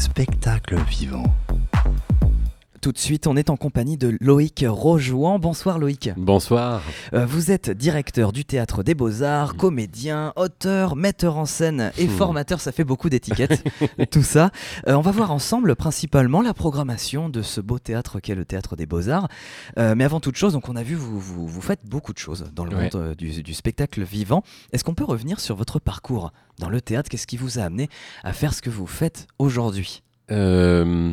Spectacle vivant. Tout de suite, on est en compagnie de Loïc Rojouan. Bonsoir Loïc. Bonsoir. Euh, vous êtes directeur du Théâtre des Beaux-Arts, comédien, auteur, metteur en scène et Hmm. formateur, ça fait beaucoup d'étiquettes, tout ça. Euh, on va voir ensemble principalement la programmation de ce beau théâtre qu'est le Théâtre des Beaux-Arts. Euh, mais avant toute chose, donc on a vu, vous, vous, vous faites beaucoup de choses dans le Ouais. monde du, du spectacle vivant. Est-ce qu'on peut revenir sur votre parcours dans le théâtre? Qu'est-ce qui vous a amené à faire ce que vous faites aujourd'hui? Euh,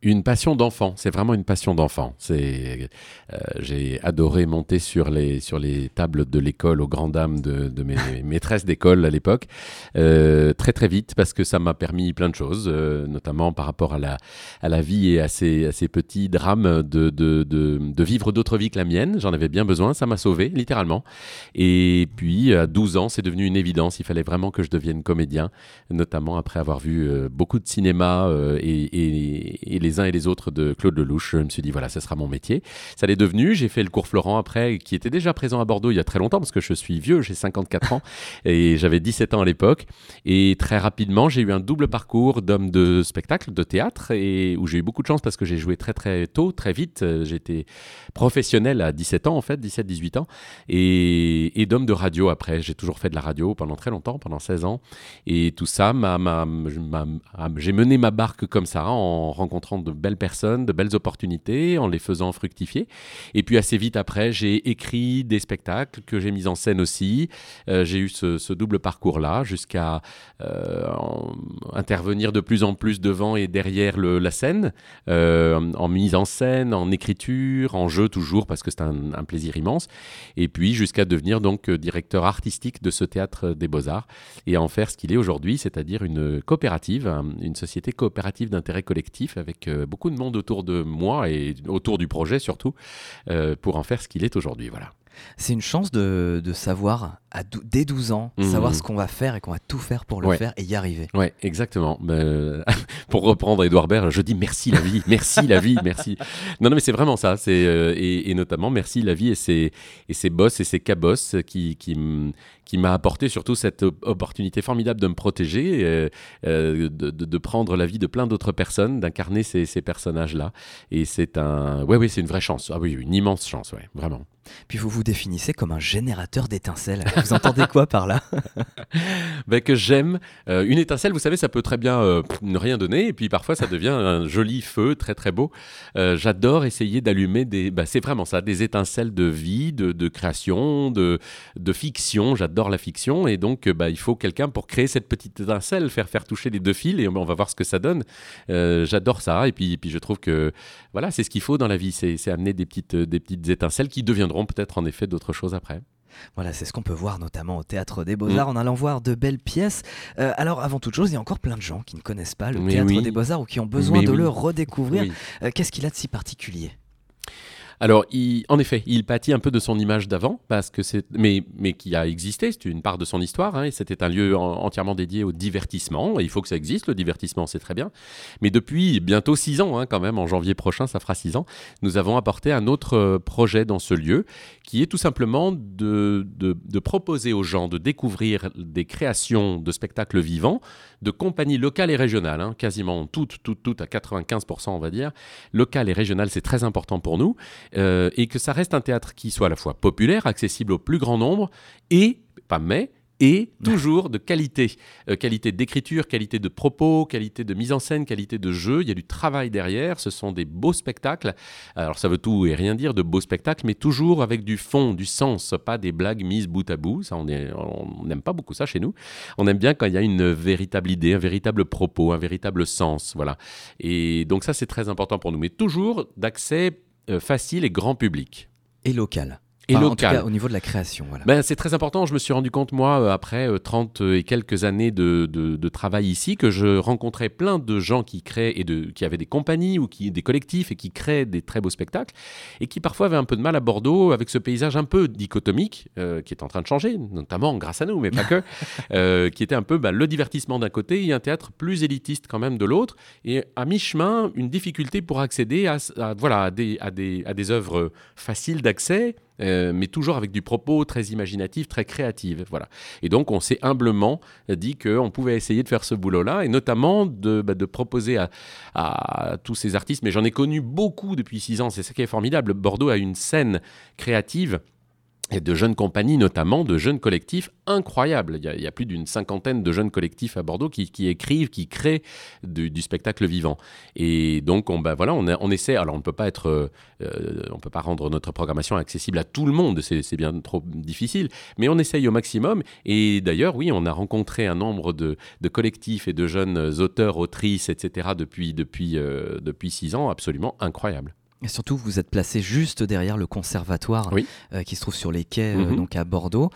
une passion d'enfant, c'est vraiment une passion d'enfant. C'est, euh, j'ai adoré monter sur les sur les tables de l'école aux grandes dames de, de mes maîtresses d'école à l'époque, euh, très très vite parce que ça m'a permis plein de choses, euh, notamment par rapport à la à la vie et à ces à ces petits drames de de, de, de vivre d'autres vies que la mienne. J'en avais bien besoin, ça m'a sauvé littéralement. Et puis à 12 ans, c'est devenu une évidence. Il fallait vraiment que je devienne comédien, notamment après avoir vu beaucoup de cinéma et, et- et les uns et les autres de Claude Lelouch. Je me suis dit, voilà, ce sera mon métier. Ça l'est devenu. J'ai fait le cours Florent après, qui était déjà présent à Bordeaux il y a très longtemps, parce que je suis vieux, j'ai 54 ans, et j'avais 17 ans à l'époque. Et très rapidement, j'ai eu un double parcours d'homme de spectacle, de théâtre, et où j'ai eu beaucoup de chance parce que j'ai joué très très tôt, très vite. J'étais professionnel à 17 ans, en fait, 17-18 ans, et, et d'homme de radio après. J'ai toujours fait de la radio pendant très longtemps, pendant 16 ans. Et tout ça, m'a- m'a- m'a- m'a- j'ai mené ma barque comme ça, en rencontrant de belles personnes, de belles opportunités, en les faisant fructifier. Et puis assez vite après, j'ai écrit des spectacles que j'ai mis en scène aussi. Euh, j'ai eu ce, double parcours-là jusqu'à euh, en- intervenir de plus en plus devant et derrière la scène, euh, en mise en scène, en écriture, en jeu toujours, parce que c'est un, un plaisir immense. Et puis jusqu'à devenir donc directeur artistique de ce théâtre des Beaux-Arts et en faire ce qu'il est aujourd'hui, c'est-à-dire une coopérative, un- une société coopérative d'intérêt collectif avec beaucoup de monde autour de moi et autour du projet surtout, euh, pour en faire ce qu'il est aujourd'hui. Voilà. C'est une chance de, de savoir, à dès 12 ans, Mhm. savoir ce qu'on va faire et qu'on va tout faire pour le Ouais. faire et y arriver. Ouais, exactement. Euh, pour reprendre Edouard Baird, je dis merci la vie, merci la vie, merci. Non, non, mais c'est vraiment ça. C'est euh, et, et notamment merci la vie et ses et ses boss et ses cabosses qui qui qui m'a apporté surtout cette op- opportunité formidable de me protéger, euh, de, de, de prendre la vie de plein d'autres personnes, d'incarner ces, ces personnages-là. Et c'est un, ouais, oui, c'est une vraie chance. Ah oui, une immense chance, ouais, vraiment. Puis vous vous définissez comme un générateur d'étincelles. Vous entendez quoi par là? Ben, que j'aime. Euh, une étincelle, vous savez, ça peut très bien euh, ne rien donner, et puis parfois ça devient un joli feu, très très beau. Euh, J'adore essayer d'allumer des. ben, c'est vraiment ça, des étincelles de vie, de, de création, de, de fiction. J'adore la fiction, et donc ben, il faut quelqu'un pour créer cette petite étincelle, faire faire toucher les deux fils, et on va voir ce que ça donne. J'adore ça, et puis, je trouve que voilà, c'est ce qu'il faut dans la vie, c'est c'est amener des petites, des petites étincelles qui deviendront peut-être en effet d'autres choses après. Voilà, c'est ce qu'on peut voir notamment au Théâtre des Mm. Beaux-Arts en allant voir de belles pièces. Euh, alors, avant toute chose, il y a encore plein de gens qui ne connaissent pas le Mais Théâtre oui. des Beaux-Arts ou qui ont besoin Mais de oui. le redécouvrir. Oui. Euh, Qu'est-ce qu'il a de si particulier? Alors, en effet, il pâtit un peu de son image d'avant, parce que c'est, mais, mais qui a existé, c'est une part de son histoire, hein, et c'était un lieu en- entièrement dédié au divertissement, et il faut que ça existe, le divertissement, c'est très bien. Mais depuis bientôt six ans, hein, quand même, en janvier prochain, ça fera six ans, nous avons apporté un autre euh, projet dans ce lieu, qui est tout simplement de, de proposer aux gens de découvrir des créations de spectacles vivants, de compagnies locales et régionales, hein, quasiment toutes, toutes, toutes, à 95%, on va dire. Locales et régionales, c'est très important pour nous euh, et que ça reste un théâtre qui soit à la fois populaire, accessible au plus grand nombre, et, pas mais, et toujours de qualité. Euh, qualité d'écriture, qualité de propos, qualité de mise en scène, qualité de jeu. Il y a du travail derrière. Ce sont des beaux spectacles. Alors ça veut tout et rien dire de beaux spectacles, mais toujours avec du fond, du sens, pas des blagues mises bout à bout. Ça, on n'aime pas beaucoup ça chez nous. On aime bien quand il y a une véritable idée, un véritable propos, un véritable sens. Voilà. Et donc ça, c'est très important pour nous. Mais toujours d'accès euh, facile et grand public. Et local. Et Enfin, en tout local. cas, au niveau de la création. Voilà. Ben, c'est très important. Je me suis rendu compte, moi, euh, après euh, 30 et quelques années de, de- de travail ici, que je rencontrais plein de gens qui créent et de, qui avaient des compagnies ou qui, des collectifs et qui créent des très beaux spectacles et qui parfois avaient un peu de mal à Bordeaux avec ce paysage un peu dichotomique euh, qui est en train de changer, notamment grâce à nous, mais pas que, euh, qui était un peu ben, le divertissement d'un côté et un théâtre plus élitiste quand même de l'autre et à mi-chemin, une difficulté pour accéder à, à- voilà, à, des, à, des, à des œuvres faciles d'accès euh, mais toujours avec du propos très imaginatif, très créatif. Voilà. Et donc, on s'est humblement dit qu'on pouvait essayer de faire ce boulot-là, et notamment de, bah, de proposer à, à, tous ces artistes, mais j'en ai connu beaucoup depuis six ans, c'est ça qui est formidable. Bordeaux a une scène créative et de jeunes compagnies, notamment de jeunes collectifs incroyables. Il y a, plus d'une cinquantaine de jeunes collectifs à Bordeaux qui, écrivent, qui créent du, spectacle vivant. Et donc, on, ben voilà, on, essaie. Alors, on ne peut pas être, euh, on peut pas rendre notre programmation accessible à tout le monde. C'est bien trop difficile. Mais on essaye au maximum. Et d'ailleurs, oui, on a rencontré un nombre de, collectifs et de jeunes auteurs, autrices, etc. depuis depuis euh, depuis six ans, absolument incroyable. Et surtout, vous êtes placé juste derrière le conservatoire euh, qui se trouve sur les quais, euh, mhm. donc à Bordeaux.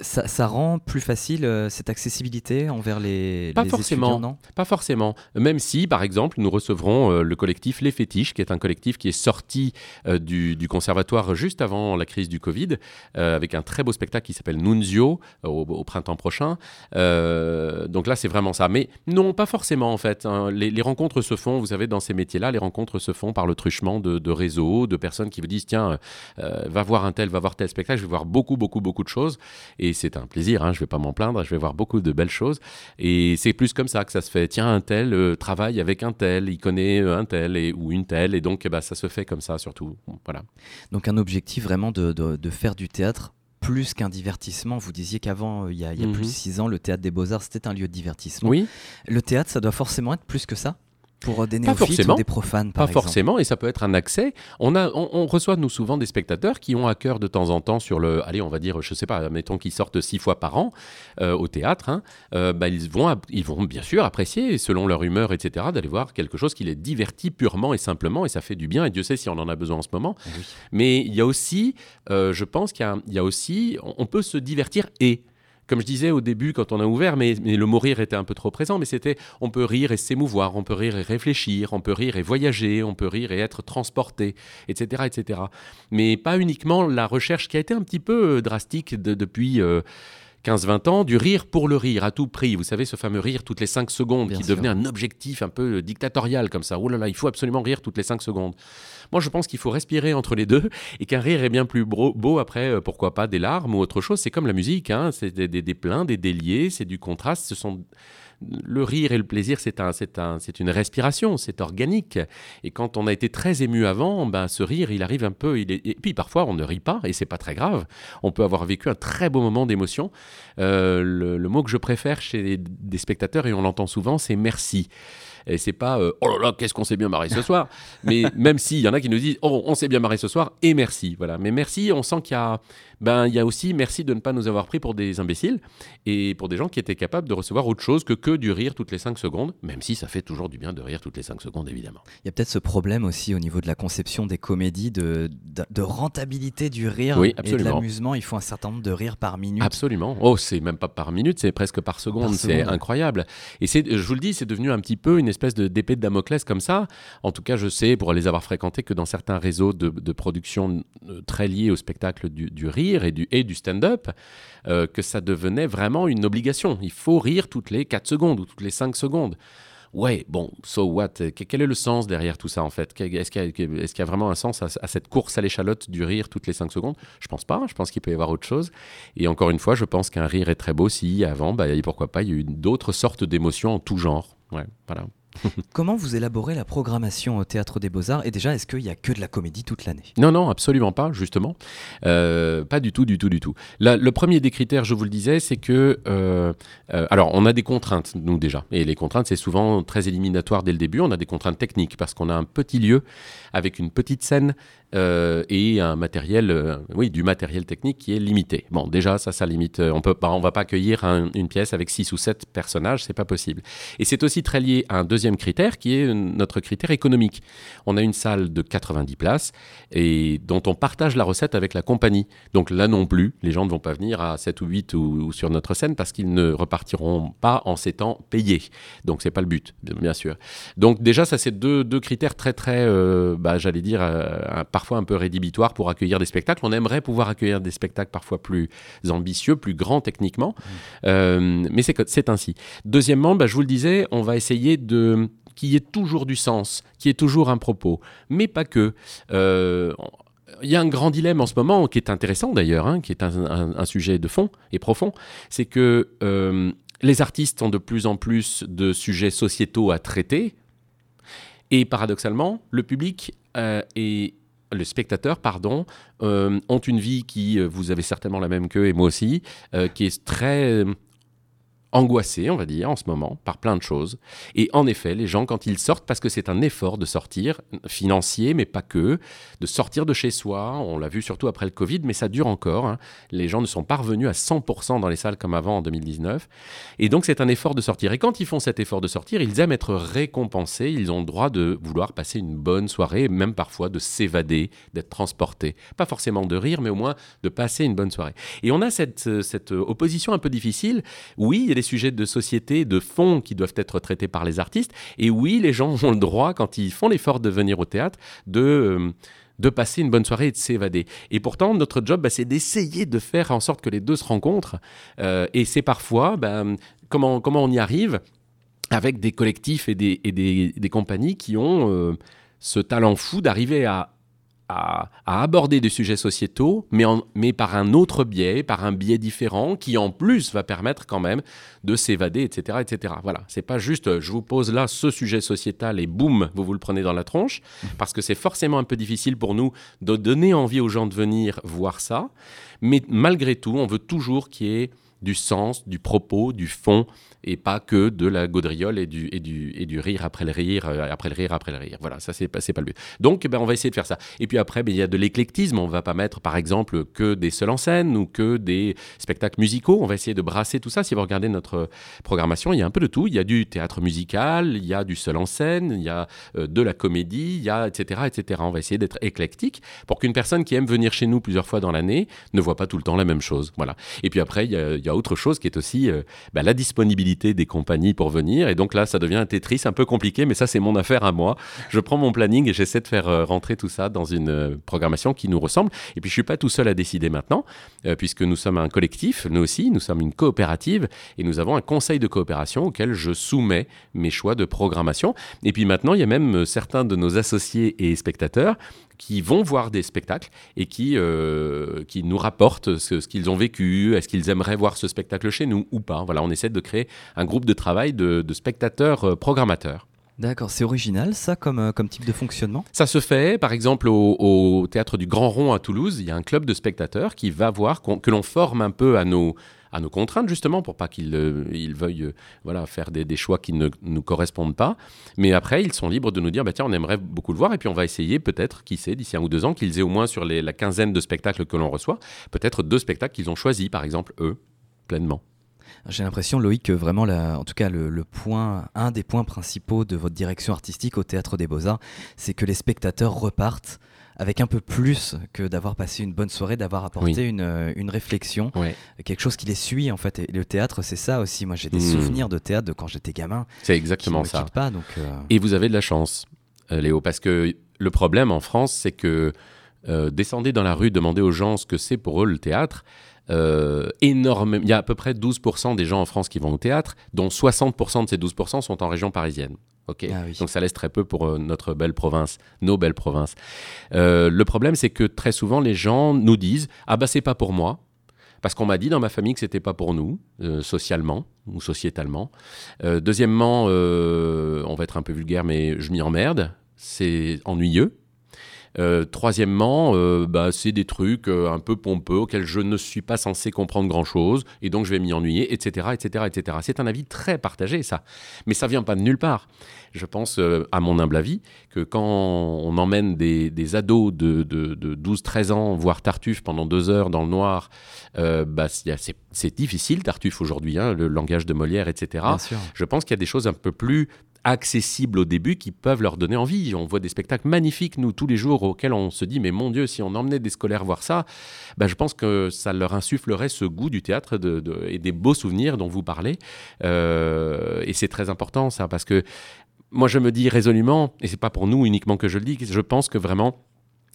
Ça, rend plus facile euh, cette accessibilité envers les, pas forcément, non? Pas forcément. Même si, par exemple, nous recevrons le collectif Les Fétiches, qui est un collectif qui est sorti du, conservatoire juste avant la crise du Covid, avec un très beau spectacle qui s'appelle Nunzio au, printemps prochain. donc là, c'est vraiment ça. Mais non, pas forcément en fait. Hein. Les, les rencontres se font, vous savez, dans ces métiers-là, les rencontres se font par le truchement de de, réseaux, de personnes qui vous disent tiens, euh, va voir un tel, va voir tel spectacle, je vais voir beaucoup, beaucoup, beaucoup de choses. Et c'est un plaisir, hein, je ne vais pas m'en plaindre, je vais voir beaucoup de belles choses. Et c'est plus comme ça que ça se fait. Tiens, un tel euh, travaille avec un tel, il connaît euh, un tel et, ou une telle, et donc bah, ça se fait comme ça surtout. Voilà. Donc un objectif vraiment de, de, faire du théâtre plus qu'un divertissement. Vous disiez qu'avant, il y a, plus de mhm. six ans, le théâtre des beaux-arts, c'était un lieu de divertissement. Oui. Le théâtre, ça doit forcément être plus que ça? Pour des néophytes ou des profanes, par Pas forcément, et ça peut être un accès. On, a, on, reçoit, nous, souvent des spectateurs qui ont à cœur de temps en temps sur le... Allez, on va dire, je sais pas, mettons qu'ils sortent six fois par an euh, au théâtre. Hein, euh, bah, ils, vont, ils vont bien sûr apprécier, selon leur humeur, etc., d'aller voir quelque chose qui les divertit purement et simplement, et ça fait du bien, et Dieu sait si on en a besoin en ce moment. Mais il y a aussi, euh, je pense qu'il y, y, a aussi... On peut se divertir et comme je disais au début quand on a ouvert, mais, le mot rire était un peu trop présent, mais c'était on peut rire et s'émouvoir, on peut rire et réfléchir, on peut rire et voyager, on peut rire et être transporté, etc. etc. Mais pas uniquement la recherche qui a été un petit peu euh, drastique depuis... 15-20 euh, ans, du rire pour le rire à tout prix. Vous savez, ce fameux rire toutes les 5 secondes qui devenait un objectif un peu euh, dictatorial comme ça. Oh là là, il faut absolument rire toutes les 5 secondes. Moi, je pense qu'il faut respirer entre les deux et qu'un rire est bien plus beau, après, euh, pourquoi pas des larmes ou autre chose. C'est comme la musique, hein. c'est des, des, pleins, des déliés, c'est du contraste. Ce sont le rire et le plaisir, c'est un, un, une respiration, c'est organique. Et quand on a été très ému avant, ben, ce rire, il arrive un peu. Il est... Et puis parfois, on ne rit pas, et c'est pas très grave. On peut avoir vécu un très beau moment d'émotion. Euh, le, mot que je préfère chez des spectateurs, et on l'entend souvent, c'est merci. Et c'est pas euh, oh là là, qu'est-ce qu'on s'est bien marré ce soir. Mais même s'il y en a qui nous disent oh, on s'est bien marré ce soir et merci. Voilà. Mais merci, on sent qu'il y a ben, il y a aussi merci de ne pas nous avoir pris pour des imbéciles et pour des gens qui étaient capables de recevoir autre chose que que du rire toutes les 5 secondes, même si ça fait toujours du bien de rire toutes les 5 secondes, évidemment. Il y a peut-être ce problème aussi au niveau de la conception des comédies, de, de, rentabilité du rire oui, et de l'amusement. Il faut un certain nombre de rires par minute. Absolument. Oh, c'est même pas par minute, c'est presque par seconde. C'est incroyable. Et je vous le dis, c'est devenu un petit peu une espèce d'épée de, Damoclès comme ça. En tout cas, je sais, pour les avoir fréquentés, que dans certains réseaux de, production euh, très liés au spectacle du, rire, et du, stand-up, euh, que ça devenait vraiment une obligation. Il faut rire toutes les 4 secondes ou toutes les 5 secondes. Ouais, bon, so what? Quel est le sens derrière tout ça en fait? Est-ce qu'il y, a vraiment un sens à, cette course à l'échalote du rire toutes les 5 secondes? Je pense pas, je pense qu'il peut y avoir autre chose. Et encore une fois, je pense qu'un rire est très beau si avant, bah, pourquoi pas, il y a eu d'autres sortes d'émotions en tout genre. Ouais, voilà. Comment vous élaborez la programmation au Théâtre des Beaux-Arts? Et déjà, est-ce qu'il n'y a que de la comédie toute l'année? Non, non, absolument pas, justement. Euh, pas du tout, du tout, du tout. le premier des critères, je vous le disais, c'est que... Euh, euh, alors, on a des contraintes, nous déjà. Et les contraintes, c'est souvent très éliminatoire dès le début. On a des contraintes techniques parce qu'on a un petit lieu avec une petite scène euh, et un matériel, euh, oui, du matériel technique qui est limité. Bon, déjà, ça, ça limite. Euh, on peut, on va pas accueillir une pièce avec six ou sept personnages, c'est pas possible. Et c'est aussi très lié à un deuxième critère qui est notre critère économique. On a une salle de 90 places et dont on partage la recette avec la compagnie. Donc là non plus, les gens ne vont pas venir à 7 ou 8 ou, sur notre scène parce qu'ils ne repartiront pas en s'étant payés. Donc c'est pas le but, bien sûr. Donc déjà, ça c'est deux, deux, critères très très, bah, j'allais dire, par parfois un peu rédhibitoire pour accueillir des spectacles. On aimerait pouvoir accueillir des spectacles parfois plus ambitieux, plus grands techniquement, mmh. euh, mais c'est ainsi. Deuxièmement, bah, je vous le disais, on va essayer de qu'il y ait toujours du sens, qu'il y ait toujours un propos, mais pas que. Euh, il y a un grand dilemme en ce moment qui est intéressant d'ailleurs, hein, qui est un, sujet de fond et profond, c'est que euh, les artistes ont de plus en plus de sujets sociétaux à traiter, et paradoxalement, le public euh, et le spectateur, pardon, euh, ont une vie qui, vous avez certainement la même qu'eux et moi aussi, qui est très angoissé, on va dire, en ce moment, par plein de choses. Et en effet, les gens, quand ils sortent, parce que c'est un effort de sortir, financier, mais pas que, de sortir de chez soi, on l'a vu surtout après le Covid, mais ça dure encore. Hein. Les gens ne sont pas revenus à 100% dans les salles comme avant en 2019. Et donc, c'est un effort de sortir. Et quand ils font cet effort de sortir, ils aiment être récompensés, ils ont le droit de vouloir passer une bonne soirée, même parfois de s'évader, d'être transportés. Pas forcément de rire, mais au moins de passer une bonne soirée. Et on a cette, cette opposition un peu difficile. Oui, il y a des sujets de société, de fond qui doivent être traités par les artistes. Et oui, les gens ont le droit, quand ils font l'effort de venir au théâtre, de euh, de passer une bonne soirée et de s'évader. Et pourtant, notre job, bah, c'est d'essayer de faire en sorte que les deux se rencontrent. Euh, et c'est parfois, bah, comment, comment on y arrive avec des collectifs et des, des, compagnies qui ont euh, ce talent fou d'arriver à à, aborder des sujets sociétaux, mais, mais par un autre biais, par un biais différent, qui en plus va permettre quand même de s'évader, etc., etc. Voilà, c'est pas juste euh, je vous pose là ce sujet sociétal et boum, vous vous le prenez dans la tronche, parce que c'est forcément un peu difficile pour nous de donner envie aux gens de venir voir ça, mais malgré tout, on veut toujours qu'il y ait du sens, du propos, du fond, et pas que de la gaudriole et du, et du, et du rire après le rire, euh, après le rire, après le rire. Voilà, ça, c'est pas, pas le but. Donc, ben, on va essayer de faire ça. Et puis après, ben, il y a de l'éclectisme. On va pas mettre, par exemple, que des seuls en scène ou que des spectacles musicaux. On va essayer de brasser tout ça. Si vous regardez notre programmation, il y a un peu de tout. Il y a du théâtre musical, il y a du seul en scène, il y a euh, de la comédie, il y a etc., etc. On va essayer d'être éclectique pour qu'une personne qui aime venir chez nous plusieurs fois dans l'année ne voit pas tout le temps la même chose. Voilà. Et puis après, il y a autre chose qui est aussi euh, ben, la disponibilité des compagnies pour venir. Et donc là, ça devient un Tetris un peu compliqué, mais ça, c'est mon affaire à moi. Je prends mon planning et j'essaie de faire euh, rentrer tout ça dans une euh, programmation qui nous ressemble. Et puis, je suis pas tout seul à décider maintenant, puisque nous sommes un collectif, nous aussi, nous sommes une coopérative et nous avons un conseil de coopération auquel je soumets mes choix de programmation. Et puis maintenant, il y a même certains de nos associés et spectateurs qui vont voir des spectacles et qui, euh, qui nous rapportent ce, qu'ils ont vécu, est-ce qu'ils aimeraient voir ce spectacle chez nous ou pas. Voilà, on essaie de créer un groupe de travail de, spectateurs euh, programmateurs. D'accord, c'est original ça comme, euh, comme type de fonctionnement? Ça se fait, par exemple, au, théâtre du Grand Rond à Toulouse, il y a un club de spectateurs qui va voir que l'on forme un peu à nos, à nos contraintes, justement, pour pas qu'ils euh, veuillent euh, voilà, faire des, choix qui ne nous correspondent pas. Mais après, ils sont libres de nous dire, bah, tiens, on aimerait beaucoup le voir, et puis on va essayer, peut-être, qui sait, d'ici un ou deux ans, qu'ils aient au moins sur la quinzaine de spectacles que l'on reçoit, peut-être deux spectacles qu'ils ont choisis, par exemple, eux, pleinement. J'ai l'impression, Loïc, que vraiment, en tout cas, le, point, un des points principaux de votre direction artistique au Théâtre des Beaux-Arts, c'est que les spectateurs repartent avec un peu plus que d'avoir passé une bonne soirée, d'avoir apporté une, euh, une, réflexion, quelque chose qui les suit en fait. Et le théâtre, c'est ça aussi. Moi, j'ai des hmm. souvenirs de théâtre de quand j'étais gamin. C'est exactement ça. Pas, donc, euh, Et vous avez de la chance, euh, Léo, parce que le problème en France, c'est que descendez dans la rue, demandez aux gens ce que c'est pour eux le théâtre. énorme. Il y a à peu près 12% des gens en France qui vont au théâtre, dont 60% de ces 12% sont en région parisienne. Ok, ah donc ça laisse très peu pour euh, notre belle province, nos belles provinces. Euh, le problème, c'est que très souvent, les gens nous disent ah bah c'est pas pour moi, parce qu'on m'a dit dans ma famille que c'était pas pour nous, euh, socialement ou sociétalement. deuxièmement, on va être un peu vulgaire, mais je m'y emmerde, c'est ennuyeux. Euh, troisièmement, euh, bah, c'est des trucs euh, un peu pompeux auxquels je ne suis pas censé comprendre grand-chose et donc je vais m'y ennuyer, etc., etc., etc. C'est un avis très partagé, ça. Mais ça vient pas de nulle part. Je pense, à mon humble avis, que quand on emmène des, ados de, 12-13 ans voir Tartuffe pendant deux heures dans le noir, bah, c'est difficile, Tartuffe, aujourd'hui, hein, le langage de Molière, etc. Je pense qu'il y a des choses un peu plus accessibles au début qui peuvent leur donner envie. On voit des spectacles magnifiques, nous, tous les jours, auxquels on se dit, mais mon Dieu, si on emmenait des scolaires voir ça, ben, je pense que ça leur insufflerait ce goût du théâtre et des beaux souvenirs dont vous parlez. Euh, et c'est très important, ça, parce que moi, je me dis résolument, et c'est pas pour nous uniquement que je le dis, je pense que vraiment,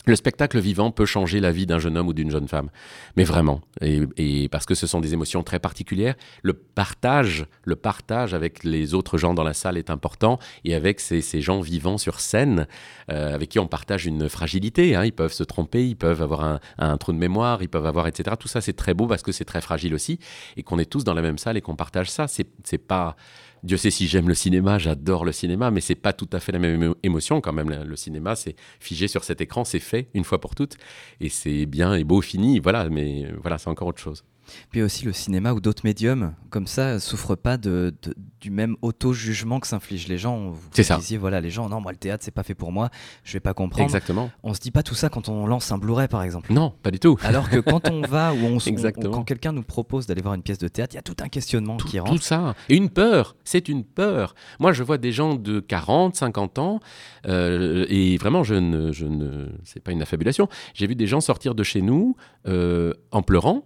le spectacle vivant peut changer la vie d'un jeune homme ou d'une jeune femme, mais vraiment, et, parce que ce sont des émotions très particulières. Le partage, le partage avec les autres gens dans la salle est important, et avec ces, gens vivants sur scène, euh, avec qui on partage une fragilité. Hein. Ils peuvent se tromper, ils peuvent avoir un, un, trou de mémoire, ils peuvent avoir etc. Tout ça, c'est très beau parce que c'est très fragile aussi, et qu'on est tous dans la même salle et qu'on partage ça. C'est pas Dieu sait si j'aime le cinéma, j'adore le cinéma, mais c'est pas tout à fait la même émotion quand même. Le cinéma, c'est figé sur cet écran, c'est fait une fois pour toutes, et c'est bien et beau, fini, voilà. Mais voilà, c'est encore autre chose. Puis aussi le cinéma ou d'autres médiums, comme ça, souffrent pas de, du même auto-jugement que s'infligent les gens. C'est ça. voilà, les gens, non, moi le théâtre, c'est pas fait pour moi, je vais pas comprendre. Exactement. On se dit pas tout ça quand on lance un Blu-ray, par exemple. Non, pas du tout. Alors que quand on va ou on, quand quelqu'un nous propose d'aller voir une pièce de théâtre, il y a tout un questionnement qui rentre. Tout ça. Et une peur, c'est une peur. Moi, je vois des gens de 40, 50 ans, euh, et vraiment, je ne, je ne, c'est pas une affabulation. J'ai vu des gens sortir de chez nous euh, en pleurant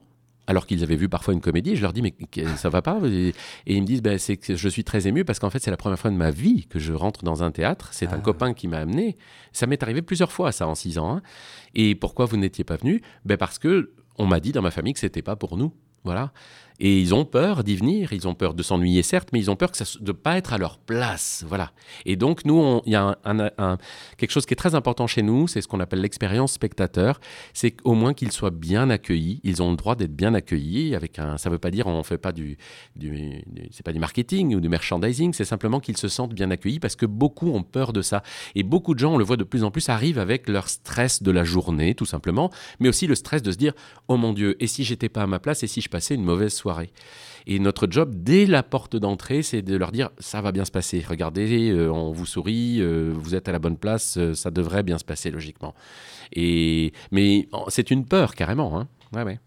alors qu'ils avaient vu parfois une comédie. Je leur dis, mais ça va pas? Et, ils me disent, c'est que je suis très ému parce qu'en fait, c'est la première fois de ma vie que je rentre dans un théâtre. C'est un ah. copain qui m'a amené. Ça m'est arrivé plusieurs fois, ça, en six ans. Hein. Et pourquoi vous n'étiez pas venu? Ben Parce que on m'a dit dans ma famille que c'était pas pour nous. Voilà. Et ils ont peur d'y venir, ils ont peur de s'ennuyer certes, mais ils ont peur que ça, de ne pas être à leur place. Voilà. Et donc nous, il y a quelque chose qui est très important chez nous, c'est ce qu'on appelle l'expérience spectateur. C'est au moins qu'ils soient bien accueillis. Ils ont le droit d'être bien accueillis. Avec un, ça ne veut pas dire on fait pas du, du, c'est pas du marketing ou du merchandising. C'est simplement qu'ils se sentent bien accueillis parce que beaucoup ont peur de ça. Et beaucoup de gens, on le voit de plus en plus, arrivent avec leur stress de la journée, tout simplement, mais aussi le stress de se dire oh mon Dieu, et si j'étais pas à ma place, et si je passais une mauvaise soirée et notre job, dès la porte d'entrée, c'est de leur dire ça va bien se passer. Regardez, euh, on vous sourit, euh, vous êtes à la bonne place, euh, ça devrait bien se passer logiquement. Et mais c'est une peur carrément. Hein. Ouais, ouais.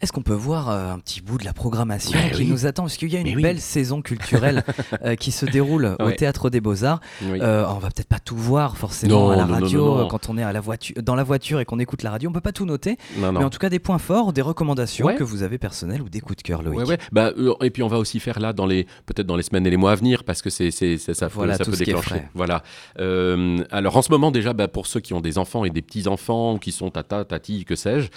Est-ce qu'on peut voir euh, un petit bout de la programmation qui nous attend Parce qu'il y a une belle saison culturelle euh, qui se déroule au Théâtre des Beaux-Arts. Euh, on va peut-être pas tout voir forcément à la radio quand on est à la voiture, dans la voiture et qu'on écoute la radio. On peut pas tout noter. Mais en tout cas, des points forts, des recommandations que vous avez personnelles ou des coups de cœur, Loïc. Bah, et puis on va aussi faire là, dans les, peut-être dans les semaines et les mois à venir, parce que c'est, ça, voilà, ça peut déclencher. Voilà. alors en ce moment, déjà, bah, pour ceux qui ont des enfants et des petits-enfants, qui sont tata, tati, que sais-je,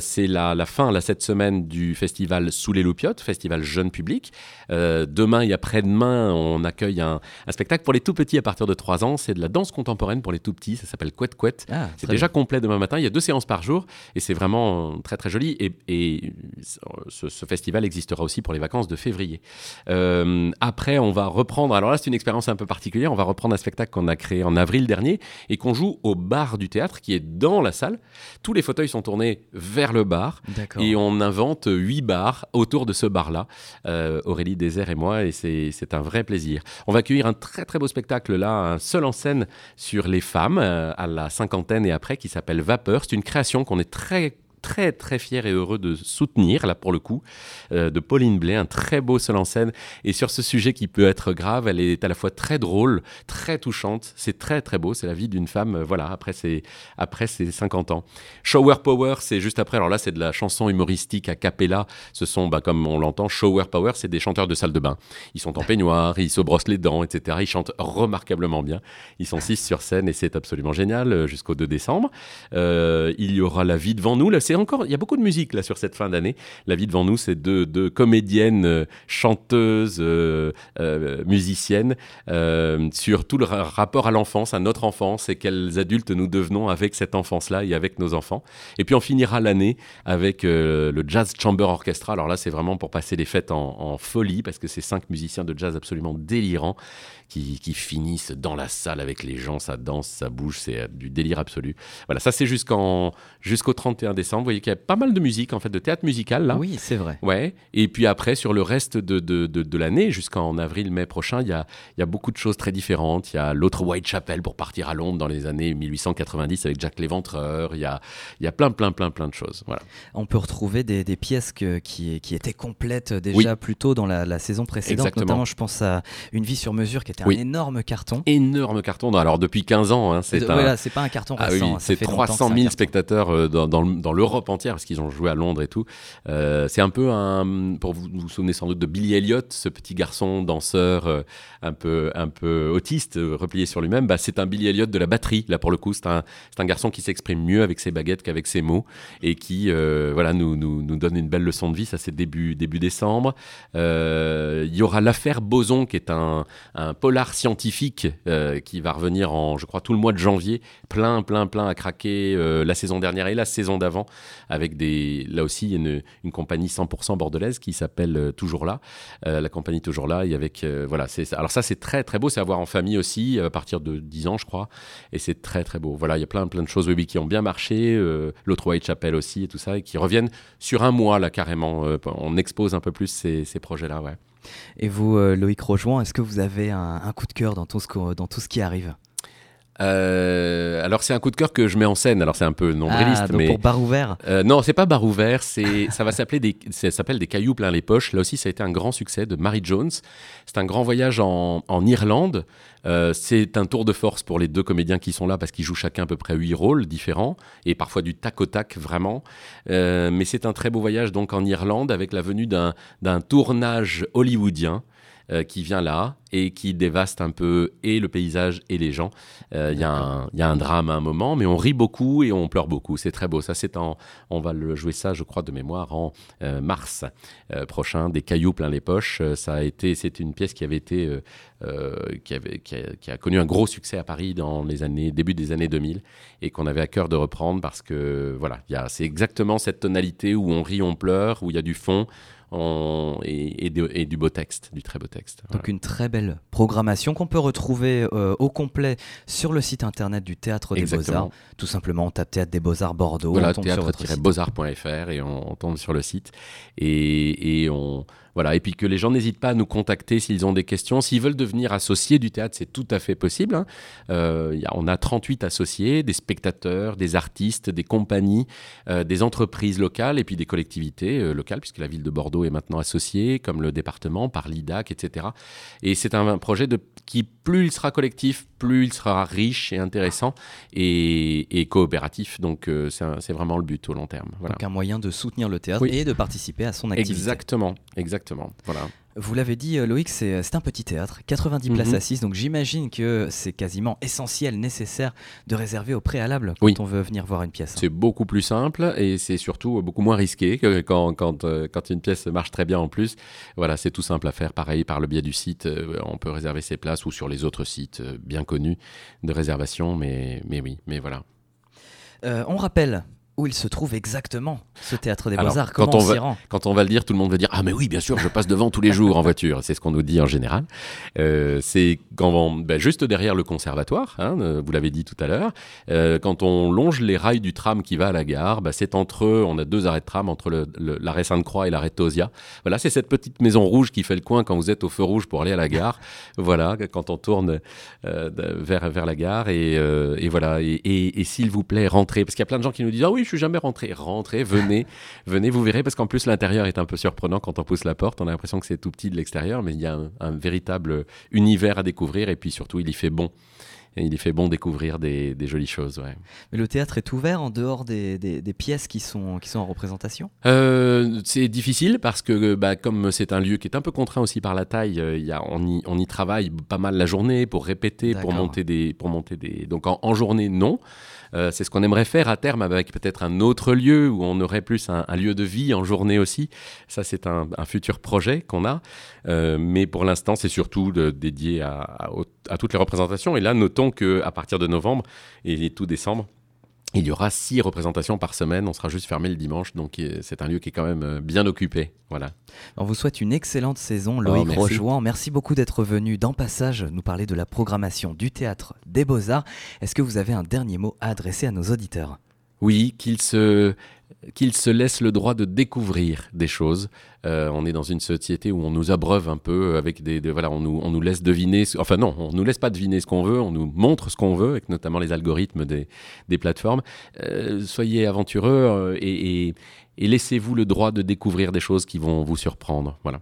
c'est la, la fin, là, cette semaine du festival Sous les Loupiottes, festival jeune public. Euh, demain et après-demain, on accueille un, spectacle pour les tout petits à partir de 3 ans. C'est de la danse contemporaine pour les tout petits. Ça s'appelle Couette Couette. Ah, c'est déjà complet demain matin. Il y a deux séances par jour et c'est vraiment très très joli. Et, ce, festival existera aussi pour les vacances de février. Euh, après, on va reprendre. Alors là, c'est une expérience un peu particulière. On va reprendre un spectacle qu'on a créé en avril dernier et qu'on joue au bar du théâtre qui est dans la salle. Tous les fauteuils sont tournés vers le bar et on invente huit bars autour de ce bar-là, euh, Aurélie Désert et moi, et c'est un vrai plaisir. On va accueillir un très très beau spectacle là, un seul en scène sur les femmes euh, à la cinquantaine et après, qui s'appelle Vapeur. C'est une création qu'on est très très très fier et heureux de soutenir, là pour le coup, euh, de Pauline Blais, un très beau seul en scène. Et sur ce sujet qui peut être grave, elle est à la fois très drôle, très touchante. C'est très très beau. C'est la vie d'une femme, euh, voilà, après ses, après ses 50 ans. Shower Power, c'est juste après. Alors là, c'est de la chanson humoristique a cappella. Ce sont, bah, comme on l'entend, Shower Power, c'est des chanteurs de salle de bain. Ils sont en peignoir, ils se brossent les dents, etc. Ils chantent remarquablement bien. Ils sont six sur scène et c'est absolument génial euh, jusqu'au 2 décembre. il y aura La vie devant nous. Là, encore, il y a beaucoup de musique là sur cette fin d'année. La vie devant nous, c'est deux, comédiennes, euh, chanteuses, euh, euh, musiciennes, sur tout le rapport à l'enfance, à notre enfance et quels adultes nous devenons avec cette enfance-là et avec nos enfants. Et puis on finira l'année avec le Jazz Chamber Orchestra. Alors là, c'est vraiment pour passer les fêtes en, folie parce que c'est cinq musiciens de jazz absolument délirants qui, qui, finissent dans la salle avec les gens, ça danse, ça bouge, c'est du délire absolu. Voilà, ça c'est jusqu'en jusqu'au 31 décembre. Vous voyez qu'il y a pas mal de musique, en fait, de théâtre musical, là. Oui, c'est vrai. Ouais. Et puis après, sur le reste de, de, de, l'année, jusqu'en avril, mai prochain, il y a, y a beaucoup de choses très différentes. Il y a l'autre Whitechapel pour partir à Londres dans les années 1890 avec Jack Léventreur. Il y a, il y a plein, plein, plein, plein de choses. Voilà. On peut retrouver des, des pièces qui, qui étaient complètes déjà plus tôt dans la, la saison précédente. Exactement. Notamment, je pense à Une vie sur mesure qui était un énorme carton. Énorme carton. Alors, depuis 15 ans, hein, c'est Voilà, c'est pas un carton ah récent. Oui, c'est 300 000 spectateurs euh, dans, dans, dans, le l'Europe entière, parce qu'ils ont joué à Londres et tout. Euh, c'est un peu un, pour vous vous souvenez sans doute de Billy Elliot, ce petit garçon danseur euh, un peu un peu autiste, replié sur lui-même. Bah, c'est un Billy Elliot de la batterie. Là pour le coup, c'est un c'est un garçon qui s'exprime mieux avec ses baguettes qu'avec ses mots et qui voilà nous, nous nous donne une belle leçon de vie. Ça c'est début début décembre. Il y aura l'affaire Boson qui est un un polar scientifique qui va revenir en je crois tout le mois de janvier, plein plein plein à craquer la saison dernière et la saison d'avant avec des là aussi une, une compagnie 100% bordelaise qui s'appelle euh, Toujours là, euh, la compagnie Toujours là, et avec euh, voilà, alors ça c'est très très beau, c'est à voir en famille aussi à partir de 10 ans je crois, et c'est très très beau. Voilà, il y a plein plein de choses oui, qui ont bien marché, l'autre Whitechapel aussi et tout ça, et qui reviennent sur un mois là carrément. on expose un peu plus ces, ces projets là, ouais. Et vous, Loïc Rojoin, est-ce que vous avez un, coup de cœur dans tout ce qui arrive? Euh, alors c'est un coup de cœur que je mets en scène. Alors c'est un peu nombriliste, ah, mais pour bar ouvert. Euh, non, c'est pas bar ouvert. C'est ça va s'appeler des ça s'appelle des cailloux plein les poches. Là aussi, ça a été un grand succès de Mary Jones. C'est un grand voyage en, en Irlande. Euh, c'est un tour de force pour les deux comédiens qui sont là parce qu'ils jouent chacun à peu près huit rôles différents et parfois du tac au tac vraiment. Mais c'est un très beau voyage donc en Irlande avec la venue d'un d'un tournage hollywoodien. Euh, qui vient là et qui dévaste un peu et le paysage et les gens. Euh, il y, y, a un drame à un moment, mais on rit beaucoup et on pleure beaucoup. C'est très beau. Ça, c'est en, on va le jouer ça, je crois, de mémoire en euh, mars prochain. Des cailloux plein les poches. ça a été, c'était une pièce qui avait été, qui, avait, qui a, qui, a, connu un gros succès à Paris dans les années, début des années 2000 et qu'on avait à cœur de reprendre parce que voilà, c'est exactement cette tonalité où on rit, on pleure, où il y a du fond et, du beau texte, du très beau texte. Donc une très belle programmation qu'on peut retrouver euh, au complet sur le site internet du Théâtre des Beaux-Arts. Tout simplement, on tape Théâtre des Beaux-Arts Bordeaux. Voilà, théâtre-beaux-arts.fr et on, tombe sur le site. Et, et on, voilà, et puis que les gens n'hésitent pas à nous contacter s'ils ont des questions. S'ils veulent devenir associés du théâtre, c'est tout à fait possible. Hein. Euh, y a, on a 38 associés, des spectateurs, des artistes, des compagnies, euh, des entreprises locales et puis des collectivités euh, locales, puisque la ville de Bordeaux est maintenant associée, comme le département, par l'IDAC, etc. Et c'est un, projet de, qui, plus il sera collectif, plus il sera riche et intéressant et, coopératif. Donc c'est vraiment le but au long terme. Voilà. Donc un moyen de soutenir le théâtre et de participer à son activité. Exactement, exactement. Exactement. Voilà. Vous l'avez dit, euh, Loïc, c'est un petit théâtre, 90 places mhm. assises, donc j'imagine que c'est quasiment essentiel, nécessaire de réserver au préalable quand on veut venir voir une pièce. C'est beaucoup plus simple et c'est surtout beaucoup moins risqué que quand, quand, euh, quand, une pièce marche très bien en plus. Voilà, c'est tout simple à faire. Pareil, par le biais du site, euh, on peut réserver ses places ou sur les autres sites bien connus de réservation, mais, mais oui, mais voilà. on rappelle où il se trouve exactement, ce théâtre des Beaux-Arts quand, on, va, quand on va le dire, tout le monde va dire Ah, mais oui, bien sûr, je passe devant tous les jours en voiture. C'est ce qu'on nous dit en général. Euh, c'est quand ben, juste derrière le conservatoire, hein, euh, vous l'avez dit tout à l'heure. Euh, quand on longe les rails du tram qui va à la gare, ben, c'est entre eux, on a deux arrêts de tram, entre l'arrêt Sainte-Croix et l'arrêt Tosia. Voilà, c'est cette petite maison rouge qui fait le coin quand vous êtes au feu rouge pour aller à la gare. voilà, quand on tourne vers, vers la gare. Et, et voilà, et, et, et s'il vous plaît, rentrez. Parce qu'il y a plein de gens qui nous disent Ah oui, je suis jamais rentré. Rentrez, venez, venez, vous verrez, parce qu'en plus l'intérieur est un peu surprenant quand on pousse la porte. On a l'impression que c'est tout petit de l'extérieur, mais il y a un, véritable univers à découvrir et puis surtout il y fait bon. Et il y fait bon découvrir des, jolies choses. Ouais. Mais le théâtre est ouvert en dehors des, des, pièces qui sont, qui sont en représentation? Euh, C'est difficile parce que bah, comme c'est un lieu qui est un peu contraint aussi par la taille, euh, y a, on, y, on, y, travaille pas mal la journée pour répéter, pour monter des... Pour monter des... Donc en journée, non. Euh, c'est ce qu'on aimerait faire à terme avec peut-être un autre lieu où on aurait plus un, lieu de vie en journée aussi. Ça, c'est un, futur projet qu'on a. Euh, mais pour l'instant, c'est surtout dédié à, toutes les représentations. Et là, notons qu'à partir de novembre et tout décembre, il y aura six représentations par semaine. On sera juste fermé le dimanche, donc c'est un lieu qui est quand même euh, bien occupé. Voilà. On vous souhaite une excellente saison, oh, Loïc oh, merci. beaucoup d'être venu dans Passage nous parler de la programmation du théâtre des Beaux-Arts. Est-ce que vous avez un dernier mot à adresser à nos auditeurs? Oui, qu'ils se qu'ils se laissent le droit de découvrir des choses. Euh, on est dans une société où on nous abreuve un peu avec des, voilà, on nous, on nous laisse deviner, enfin non, on nous laisse pas deviner ce qu'on veut, on nous montre ce qu'on veut, avec notamment les algorithmes des, des plateformes. Euh, soyez aventureux euh, et, et laissez-vous le droit de découvrir des choses qui vont vous surprendre. Voilà.